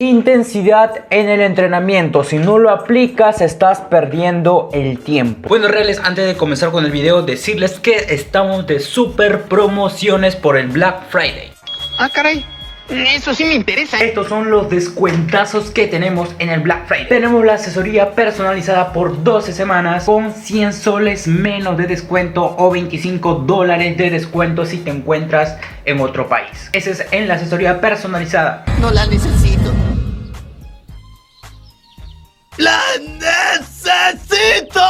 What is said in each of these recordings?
Intensidad en el entrenamiento. Si no lo aplicas, estás perdiendo el tiempo. Bueno, reales, antes de comenzar con el video, decirles que estamos de super promociones por el Black Friday. Ah, caray. Eso sí me interesa. Estos son los descuentazos que tenemos en el Black Friday. Tenemos la asesoría personalizada por 12 semanas con 100 soles menos de descuento o 25 dólares de descuento si te encuentras en otro país. Ese es en la asesoría personalizada. No la necesito. ¡La necesito!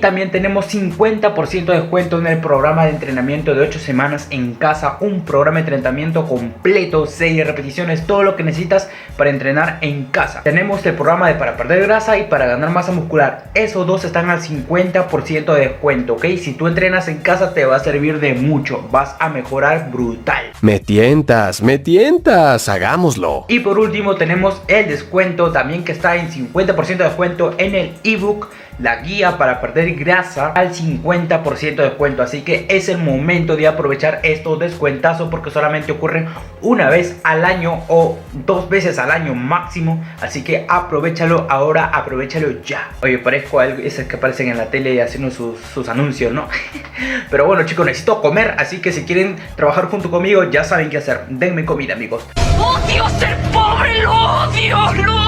También tenemos 50% de descuento en el programa de entrenamiento de 8 semanas en casa. Un programa de entrenamiento completo, 6 repeticiones, todo lo que necesitas para entrenar en casa. Tenemos el programa de para perder grasa y para ganar masa muscular. Esos dos están al 50% de descuento, ¿ok? Si tú entrenas en casa te va a servir de mucho. Vas a mejorar brutal. Me tientas, me tientas, hagámoslo. Y por último tenemos el descuento también que está en 50% de descuento en el ebook la guía para perder grasa al 50% de descuento. Así que es el momento de aprovechar estos descuentazos porque solamente ocurren una vez al año o dos veces al año máximo. Así que aprovechalo ahora, aprovechalo ya. Oye, parezco a esos que aparecen en la tele haciendo sus, sus anuncios, ¿no? Pero bueno, chicos, necesito comer. Así que si quieren trabajar junto conmigo, ya saben qué hacer. Denme comida, amigos. ¡Odio ser pobre! ¡Lo odio! ¡Lo odio!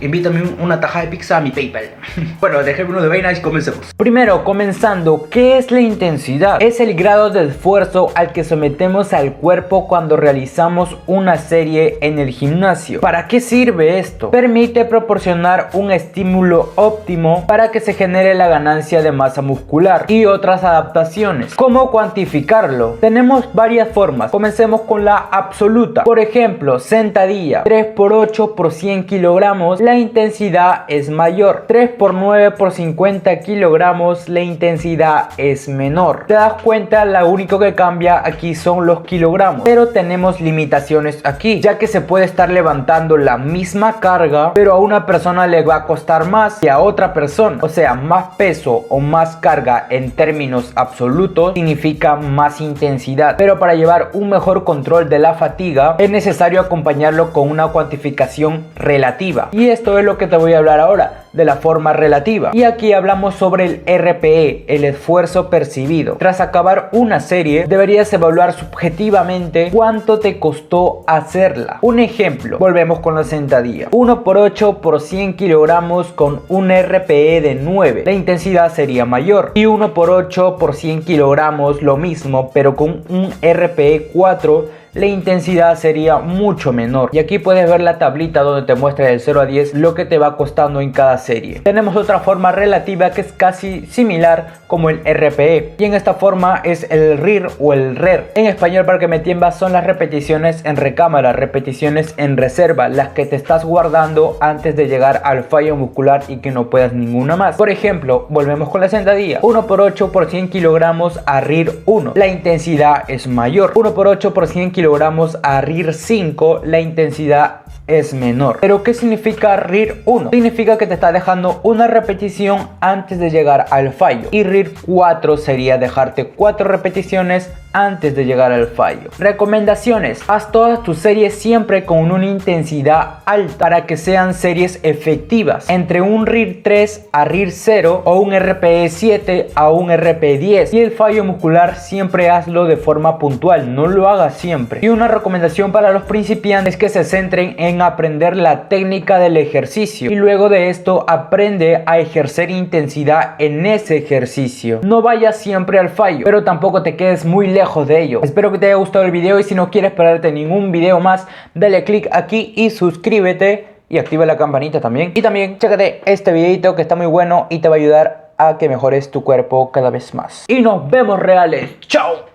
Invítame una taja de pizza a mi PayPal. bueno, dejé uno de vaina y comencemos. Primero, comenzando, ¿qué es la intensidad? Es el grado de esfuerzo al que sometemos al cuerpo cuando realizamos una serie en el gimnasio. ¿Para qué sirve esto? Permite proporcionar un estímulo óptimo para que se genere la ganancia de masa muscular y otras adaptaciones. ¿Cómo cuantificarlo? Tenemos varias formas. Comencemos con la absoluta. Por ejemplo, sentadilla 3 por 8 por 100 kilogramos, la intensidad es mayor. 3 por 9 por 50 kilogramos la intensidad es menor. Te das cuenta, lo único que cambia aquí son los kilogramos. Pero tenemos limitaciones aquí, ya que se puede estar levantando la misma carga, pero a una persona le va a costar más que a otra persona. O sea, más peso o más carga en términos absolutos significa más intensidad. Pero para llevar un mejor control de la fatiga es necesario acompañarlo con una cuantificación relativa. Y esto es lo que te voy a hablar ahora, de la forma relativa. Y aquí hablamos sobre el RPE, el esfuerzo percibido. Tras acabar una serie, deberías evaluar subjetivamente cuánto te costó hacerla. Un ejemplo, volvemos con la sentadilla. 1 por 8 por 100 kilogramos con un RPE de 9. La intensidad sería mayor. Y 1 por 8 por 100 kilogramos lo mismo, pero con un RPE 4 la intensidad sería mucho menor. Y aquí puedes ver la tablita donde te muestra del 0 a 10 lo que te va costando en cada serie. Tenemos otra forma relativa que es casi similar como el RPE. Y en esta forma es el RIR o el RER. En español para que me tiembas son las repeticiones en recámara, repeticiones en reserva, las que te estás guardando antes de llegar al fallo muscular y que no puedas ninguna más. Por ejemplo, volvemos con la sentadilla. 1 por 8 por 100 kilogramos a RIR 1. La intensidad es mayor. 1 por 8 por 100 kilogramos kilogramos a RIR 5, la intensidad es menor. Pero ¿qué significa RIR 1? Significa que te está dejando una repetición antes de llegar al fallo. Y RIR 4 sería dejarte 4 repeticiones antes de llegar al fallo. Recomendaciones. Haz todas tus series siempre con una intensidad alta para que sean series efectivas. Entre un RIR 3 a RIR 0 o un RPE 7 a un RPE 10. Y el fallo muscular siempre hazlo de forma puntual, no lo hagas siempre. Y una recomendación para los principiantes es que se centren en aprender la técnica del ejercicio y luego de esto aprende a ejercer intensidad en ese ejercicio. No vayas siempre al fallo, pero tampoco te quedes muy de ello. Espero que te haya gustado el video y si no quieres perderte ningún video más, dale click aquí y suscríbete y activa la campanita también. Y también chécate este videito que está muy bueno y te va a ayudar a que mejores tu cuerpo cada vez más. Y nos vemos reales. ¡Chao!